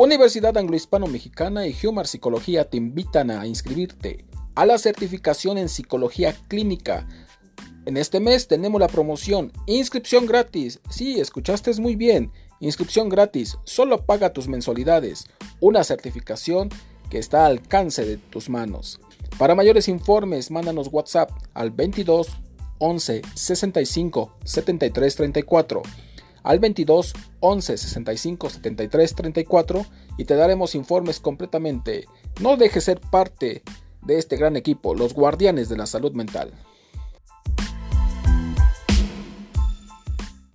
Universidad Anglo-Hispano-Mexicana y Humar Psicología te invitan a inscribirte a la certificación en Psicología Clínica. En este mes tenemos la promoción Inscripción gratis. Sí, escuchaste muy bien. Inscripción gratis. Solo paga tus mensualidades. Una certificación que está al alcance de tus manos. Para mayores informes, mándanos WhatsApp al 22 11 65 73 34 al 22 11 65 73 34 y te daremos informes completamente. No dejes ser parte de este gran equipo, los guardianes de la salud mental.